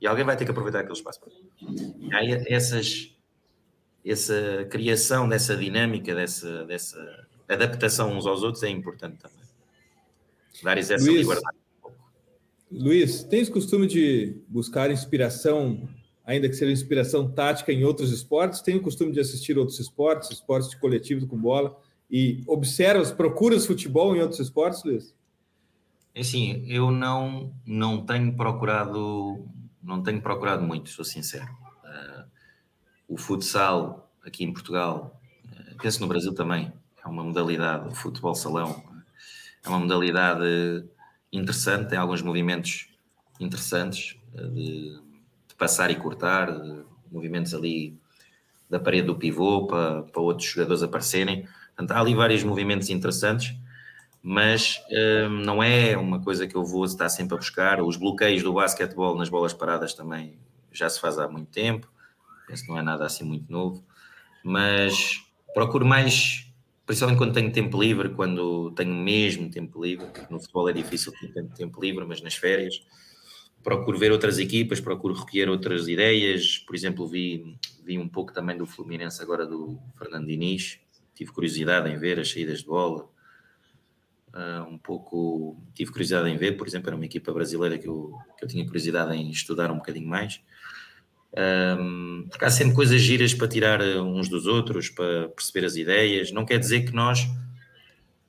e alguém vai ter que aproveitar aquele espaço. E aí essas, essa criação dessa dinâmica, dessa, dessa adaptação uns aos outros é importante também. Dar-lhes essa Luís, liberdade. Luiz, tens costume de buscar inspiração, ainda que seja inspiração tática em outros esportes? Tem o costume de assistir outros esportes, esportes de coletivo com bola, e observas, procuras futebol em outros esportes, Luiz? É assim, eu não, não tenho procurado, não tenho procurado muito, sou sincero. Uh, o futsal aqui em Portugal, uh, penso no Brasil também, é uma modalidade, o futebol salão, é uma modalidade interessante, tem alguns movimentos interessantes eh, de, de passar e cortar, movimentos ali da parede do pivô para, para outros jogadores aparecerem. Portanto, há ali vários movimentos interessantes, mas hum, não é uma coisa que eu vou estar sempre a buscar. Os bloqueios do basquetebol nas bolas paradas também já se faz há muito tempo, penso que não é nada assim muito novo, mas procuro mais, principalmente quando tenho tempo livre, quando tenho mesmo tempo livre, no futebol é difícil ter tempo livre, mas nas férias procuro ver outras equipas, procuro recolher outras ideias. Por exemplo, vi, vi um pouco também do Fluminense agora do Fernando Diniz. Tive curiosidade em ver as saídas de bola. Uh, um pouco tive curiosidade em ver, por exemplo, era uma equipa brasileira que eu, que eu tinha curiosidade em estudar um bocadinho mais. Um, porque há sempre coisas giras para tirar uns dos outros, para perceber as ideias. Não quer dizer que nós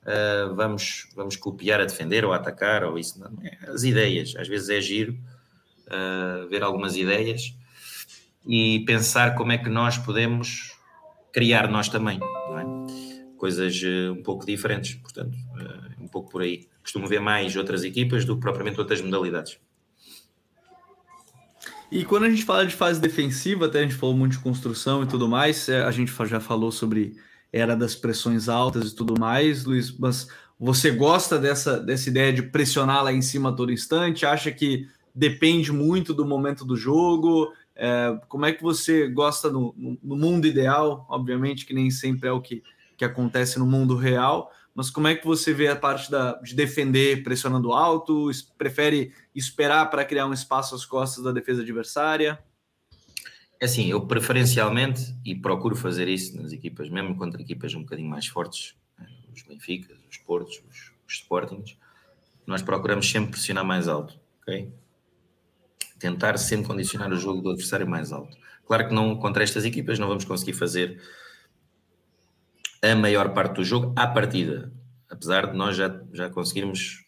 uh, vamos, vamos copiar a defender ou a atacar, ou isso. Não, é as ideias. Às vezes é giro uh, ver algumas ideias e pensar como é que nós podemos criar nós também, é? coisas um pouco diferentes. Portanto, um pouco por aí. Costumo ver mais outras equipas do que propriamente outras modalidades. E quando a gente fala de fase defensiva, até a gente falou muito de construção e tudo mais, é, a gente já falou sobre era das pressões altas e tudo mais, Luiz, mas você gosta dessa, dessa ideia de pressionar lá em cima a todo instante? Acha que depende muito do momento do jogo? É, como é que você gosta no, no, mundo ideal? Obviamente que nem sempre é o que, que acontece no mundo real, mas como é que você vê a parte da, de defender pressionando alto? Prefere esperar para criar um espaço às costas da defesa adversária? É assim, eu preferencialmente, e procuro fazer isso nas equipas, mesmo contra equipas um bocadinho mais fortes, né, os Benfica, os Portos, os, os Sportings, nós procuramos sempre pressionar mais alto, ok? Tentar sempre condicionar o jogo do adversário mais alto. Claro que não contra estas equipas não vamos conseguir fazer a maior parte do jogo à partida, apesar de nós já, já conseguirmos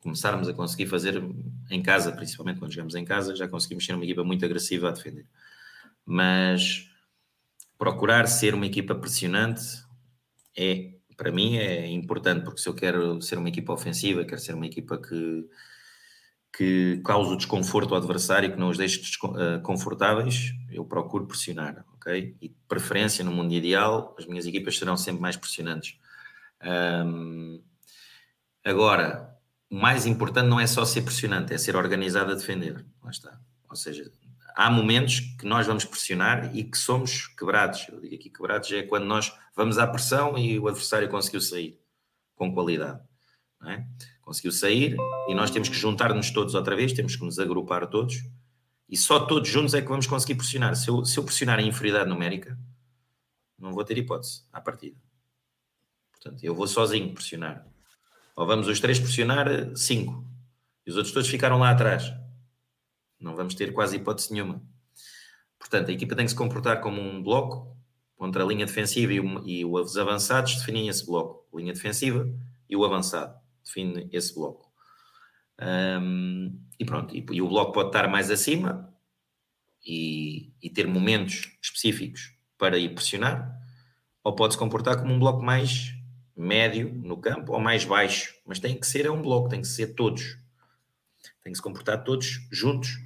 começarmos a conseguir fazer em casa, principalmente quando jogamos em casa, já conseguimos ser uma equipa muito agressiva a defender. Mas procurar ser uma equipa pressionante é, para mim, é importante, porque se eu quero ser uma equipa ofensiva, quero ser uma equipa que, que cause o desconforto ao adversário, que não os deixe eh, confortáveis, eu procuro pressionar, E de preferência, no mundo ideal, as minhas equipas serão sempre mais pressionantes. Um, agora, o mais importante não é só ser pressionante, é ser organizado a defender. Lá está. Ou seja, há momentos que nós vamos pressionar e que somos quebrados. Eu digo aqui quebrados é quando nós vamos à pressão e o adversário conseguiu sair com qualidade. É? Conseguiu sair e nós temos que juntar-nos todos outra vez, temos que nos agrupar todos e só todos juntos é que vamos conseguir pressionar. Se eu, se eu pressionar em inferioridade numérica, não vou ter hipótese à partida. Portanto, eu vou sozinho pressionar. Ou vamos os três pressionar cinco e os outros todos ficaram lá atrás não vamos ter quase hipótese nenhuma. Portanto, a equipa tem que se comportar como um bloco contra a linha defensiva e, o, e os avançados definem esse bloco. Linha defensiva e o avançado definem esse bloco. Um, e pronto, e, e, o bloco pode estar mais acima e, e, ter momentos específicos para ir pressionar, ou pode se comportar como um bloco mais médio no campo ou mais baixo, mas tem que ser é um bloco, tem que ser todos. Tem que se comportar todos juntos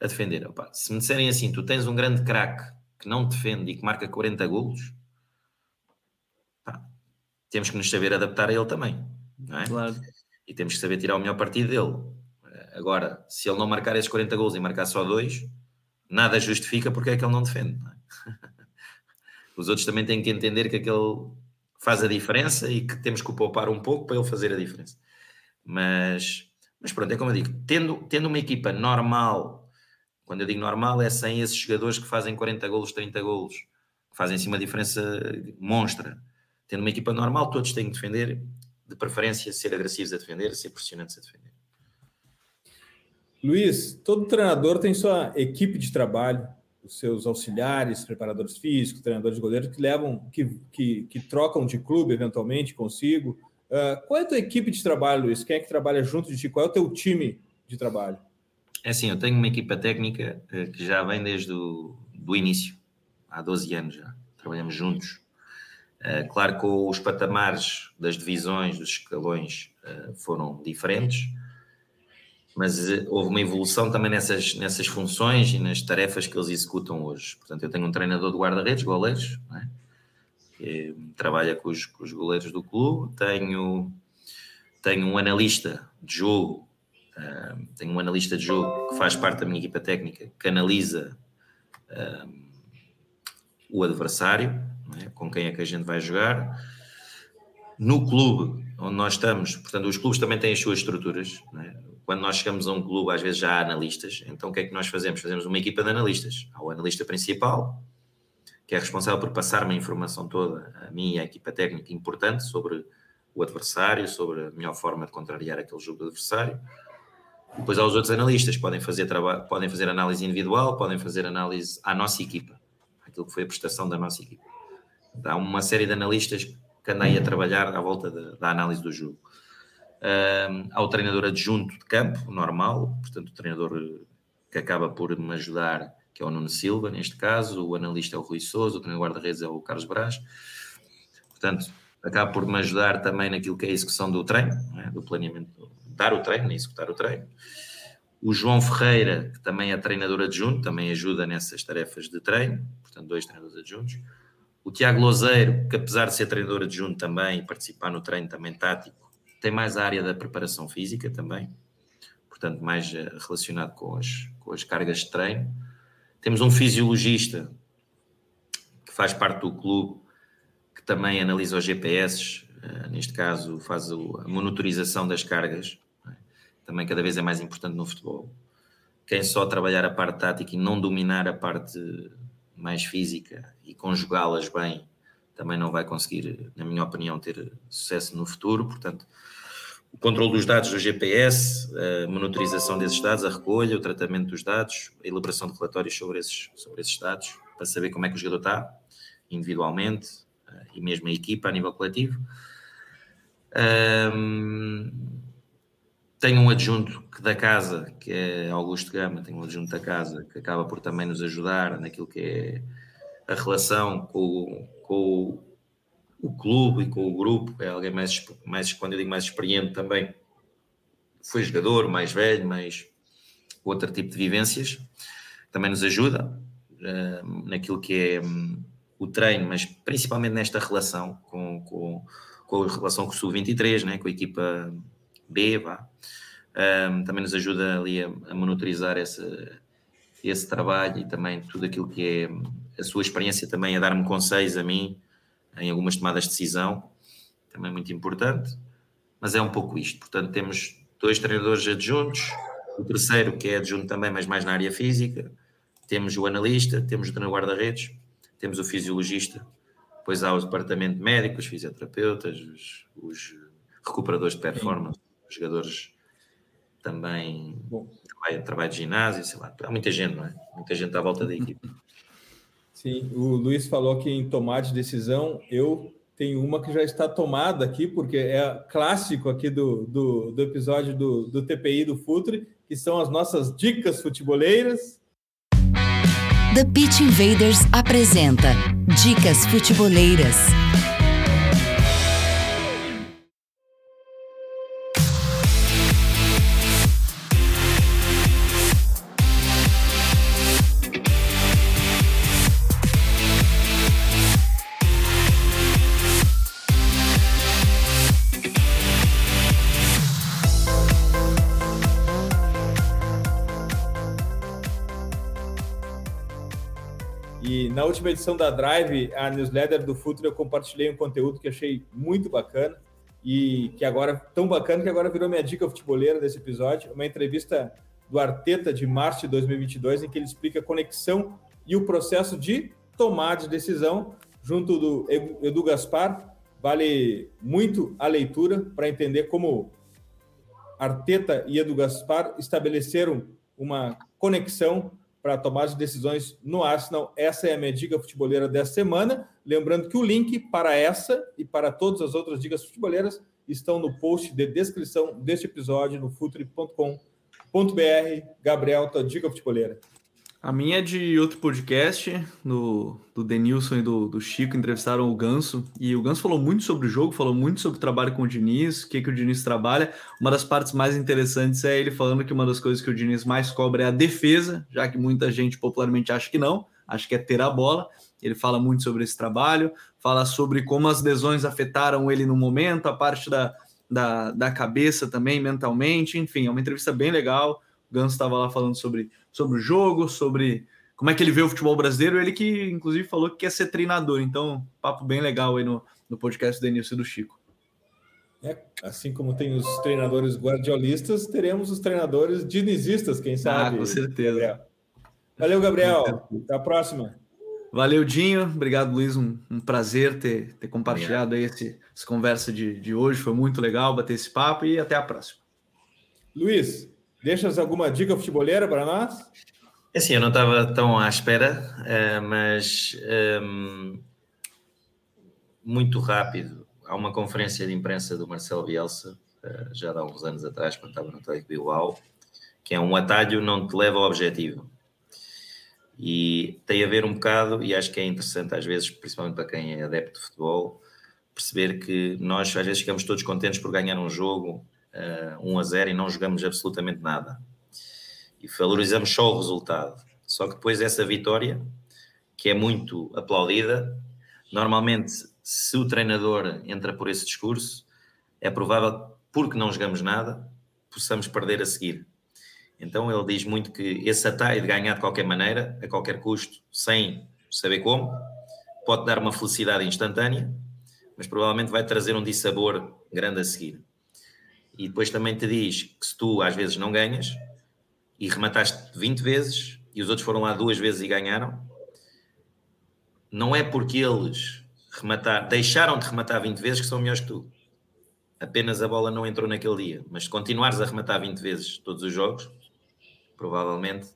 a defender. Opa, se me disserem assim, tu tens um grande craque que não defende e que marca 40 golos, pá, temos que nos saber adaptar a ele também, não é? Claro. E temos que saber tirar o melhor partido dele. Agora, se ele não marcar esses 40 golos e marcar só dois, nada justifica porque é que ele não defende. Não é? Os outros também têm que entender que aquele faz a diferença e que temos que o poupar um pouco para ele fazer a diferença. Mas, mas pronto, é como eu digo, tendo, tendo uma equipa normal quando eu digo normal, é sem esses jogadores que fazem 40 golos, 30 golos, que fazem sim uma diferença monstra. Tendo uma equipa normal, todos têm que defender, de preferência ser agressivos a defender, ser pressionantes a defender. Luiz, todo treinador tem sua equipe de trabalho, os seus auxiliares, preparadores físicos, treinadores de goleiro que levam, que, que, que trocam de clube eventualmente consigo. Uh, qual é a tua equipe de trabalho, Luiz? Quem é que trabalha junto de ti? Qual é o teu time de trabalho? É assim, eu tenho uma equipa técnica uh, que já vem desde o do início, há 12 anos já, trabalhamos juntos. Uh, claro que os patamares das divisões, dos escalões uh, foram diferentes, mas eh, houve uma evolução também nessas, nessas funções e nas tarefas que eles executam hoje. Portanto, eu tenho um treinador de guarda-redes, goleiros, é? que trabalha com os, com os goleiros do clube, tenho, tenho um analista de jogo, uh, tenho um analista de jogo que faz parte da minha equipa técnica, que analisa uh, o adversário, é? com quem é que a gente vai jogar. No clube onde nós estamos, portanto, os clubes também têm as suas estruturas, é? quando nós chegamos a um clube, às vezes já há analistas, então o que é que nós fazemos? Fazemos uma equipa de analistas. Há o analista principal, que é responsável por passar uma informação toda a mim e à equipa técnica importante sobre o adversário, sobre a melhor forma de contrariar aquele jogo do adversário. Depois há os outros analistas, podem fazer, podem fazer análise individual, podem fazer análise à nossa equipa, aquilo que foi a prestação da nossa equipa. Há uma série de analistas que andam aí a trabalhar à volta da, da análise do jogo. Um, há o treinador adjunto de campo, normal, portanto, o treinador que acaba por me ajudar, que é o Nuno Silva, neste caso, o analista é o Rui Souza, o treinador guarda-redes é o Carlos Brás. Portanto, acaba por me ajudar também naquilo que é a execução do treino, é? do planeamento, dar o treino, executar o treino. O João Ferreira, que também é treinador adjunto, também ajuda nessas tarefas de treino, portanto, dois treinadores adjuntos. O Tiago Lozeiro, que apesar de ser treinador adjunto também e participar no treino também tático, tem mais a área da preparação física também, portanto, mais eh, relacionado com as, com as cargas de treino. Temos um fisiologista que faz parte do clube, que também analisa os GPS, eh, neste caso faz a monitorização das cargas, é? também cada vez é mais importante no futebol. Quem só trabalhar a parte tática e não dominar a parte mais física e conjugá-las bem, também não vai conseguir, na minha opinião, ter sucesso no futuro. Portanto, o controle dos dados do GPS, a monitorização desses dados, a recolha, o tratamento dos dados, a elaboração de relatórios sobre esses, sobre esses dados, para saber como é que o jogador está, individualmente, eh, e mesmo a equipa a nível coletivo. Um, tenho um adjunto da casa, que é Augusto Gama, tenho um adjunto da casa, que acaba por também nos ajudar naquilo que é a relação com, com o clube e com o grupo, é alguém mais, mais quando eu digo mais experiente também, foi jogador, mais velho, mais outro tipo de vivências, também nos ajuda uh, naquilo que é um, o treino, mas principalmente nesta relação com, com, com a relação com o Sub-23, né, com a equipa B, vá. Um, também nos ajuda ali a, a monitorizar esse, trabalho e também tudo aquilo que é a sua experiência também a dar-me conselhos a mim em algumas tomadas de decisão, também muito importante, mas é um pouco isto. Portanto, temos dois treinadores adjuntos, o terceiro que é adjunto também, mas mais na área física, temos o analista, temos o treinador guarda-redes, temos o fisiologista, depois há o departamento médico, os fisioterapeutas, os, os recuperadores de performance, os jogadores também Bom. trabalho, trabalho de ginásio, sei lá, há muita gente, não é? Muita gente à volta da equipe. Sim, o Luiz falou que em tomar de decisão, eu tenho uma que já está tomada aqui, porque é clássico aqui do, do, do episódio do, do TPI do Futre, que são as nossas dicas futeboleiras. The Pitch Invaders apresenta Dicas Futeboleiras. Na última edição da Drive, a newsletter do Futuro, eu compartilhei um conteúdo que achei muito bacana e que agora, tão bacana que agora virou minha dica futeboleira desse episódio, uma entrevista do Arteta de março de 2022, em que ele explica a conexão e o processo de tomar de decisão junto do Edu Gaspar. Vale muito a leitura para entender como Arteta e Edu Gaspar estabeleceram uma conexão para tomar de decisões no Arsenal. Essa é a minha dica futeboleira dessa semana. Lembrando que o link para essa e para todas as outras dicas futeboleiras estão no post de descrição deste episódio no futre.com.br. Gabriel, tua dica futeboleira. A minha é de outro podcast, do, do Denilson e do, do Chico, entrevistaram o Ganso, e o Ganso falou muito sobre o jogo, falou muito sobre o trabalho com o Diniz, o que, que o Diniz trabalha. Uma das partes mais interessantes é ele falando que uma das coisas que o Diniz mais cobra é a defesa, já que muita gente popularmente acha que não, acha que é ter a bola. Ele fala muito sobre esse trabalho, fala sobre como as lesões afetaram ele no momento, a parte da, da, da cabeça também, mentalmente, enfim, é uma entrevista bem legal. O Ganso estava lá falando sobre sobre o jogo, sobre como é que ele vê o futebol brasileiro. Ele que, inclusive, falou que quer ser treinador. Então, papo bem legal aí no, no podcast do Denilson e do Chico. É, assim como tem os treinadores guardiolistas, teremos os treinadores dinizistas, quem sabe. Ah, com certeza. Gabriel. Valeu, Gabriel. Até a próxima. Valeu, Dinho. Obrigado, Luiz. Um, um prazer ter, ter compartilhado aí esse, essa conversa de, de hoje. Foi muito legal bater esse papo e até a próxima. Luiz, Deixas alguma dica futeboleira para nós? É assim, eu não estava tão à espera, uh, mas um, ehm, muito rápido. Há uma conferência de imprensa do Marcelo Bielsa, uh, já há uns anos atrás, quando estava no Atlético Bilbao, que é um atalho não te leva ao objetivo. E tem a ver um bocado, e acho que é interessante às vezes, principalmente para quem é adepto de futebol, perceber que nós às vezes ficamos todos contentes por ganhar um jogo uh, 1 a 0 e não jogamos absolutamente nada. E valorizamos só o resultado. Só que depois essa vitória, que é muito aplaudida, normalmente se o treinador entra por esse discurso, é provável, porque não jogamos nada, possamos perder a seguir. Então ele diz muito que esse atalho de ganhar de qualquer maneira, a qualquer custo, sem saber como, pode dar uma felicidade instantânea, mas provavelmente vai trazer um dissabor grande a seguir e depois também te diz que se tu às vezes não ganhas e remataste 20 vezes e os outros foram lá duas vezes e ganharam, não é porque eles rematar, deixaram de rematar 20 vezes que são melhores que tu. Apenas a bola não entrou naquele dia. Mas se continuares a rematar 20 vezes todos os jogos, provavelmente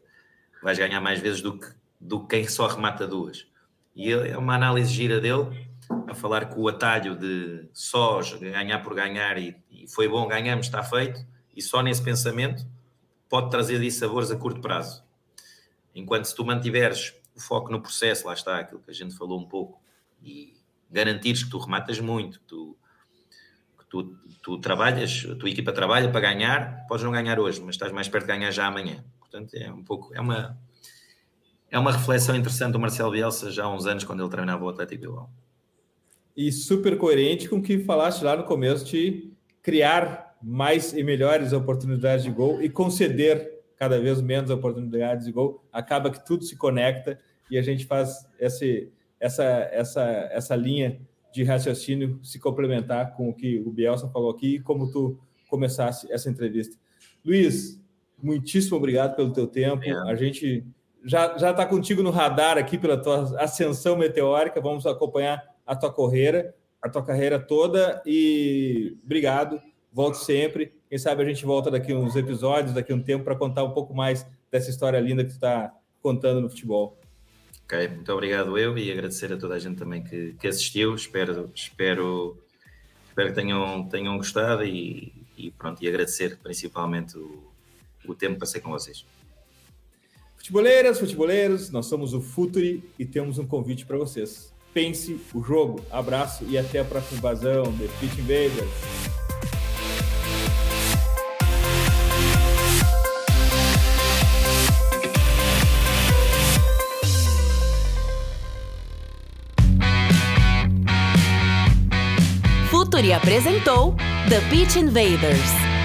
vais ganhar mais vezes do que, do que quem só remata duas. E é uma análise gira dele a falar que o atalho de só ganhar por ganhar e, e, foi bom, ganhamos, está feito, e só nesse pensamento pode trazer dissabores a curto prazo. Enquanto se tu mantiveres o foco no processo, lá está aquilo que a gente falou um pouco, e garantires que tu rematas muito, que tu, que tu, tu trabalhas, a tua equipa trabalha para ganhar, podes não ganhar hoje, mas estás mais perto de ganhar já amanhã. Portanto, é um pouco, é uma, é uma reflexão interessante do Marcelo Bielsa já há uns anos, quando ele treinava o Atlético Bilbao e super coerente com o que falaste lá no começo de criar mais e melhores oportunidades de gol e conceder cada vez menos oportunidades de gol. Acaba que tudo se conecta e a gente faz esse, essa, essa, essa linha de raciocínio se complementar com o que o Bielsa falou aqui e como tu começasse essa entrevista. Luiz, muitíssimo obrigado pelo teu tempo. A gente já está contigo no radar aqui pela tua ascensão meteórica. Vamos acompanhar a tua carreira, a tua carreira toda e obrigado. Volto sempre. Quem sabe a gente volta daqui uns episódios, daqui um tempo, para contar um pouco mais dessa história linda que tu está contando no futebol. Ok, muito obrigado eu e agradecer a toda a gente também que, que assistiu. Espero, espero, espero que tenham, tenham gostado e, e pronto, e agradecer principalmente o, o tempo que passei com vocês. Futeboleiras, futeboleiros, nós somos o Futuri e temos um convite para vocês pense o jogo. Abraço e até a próxima invasão. The Pit Invaders. Futuri apresentou The Pitch Invaders.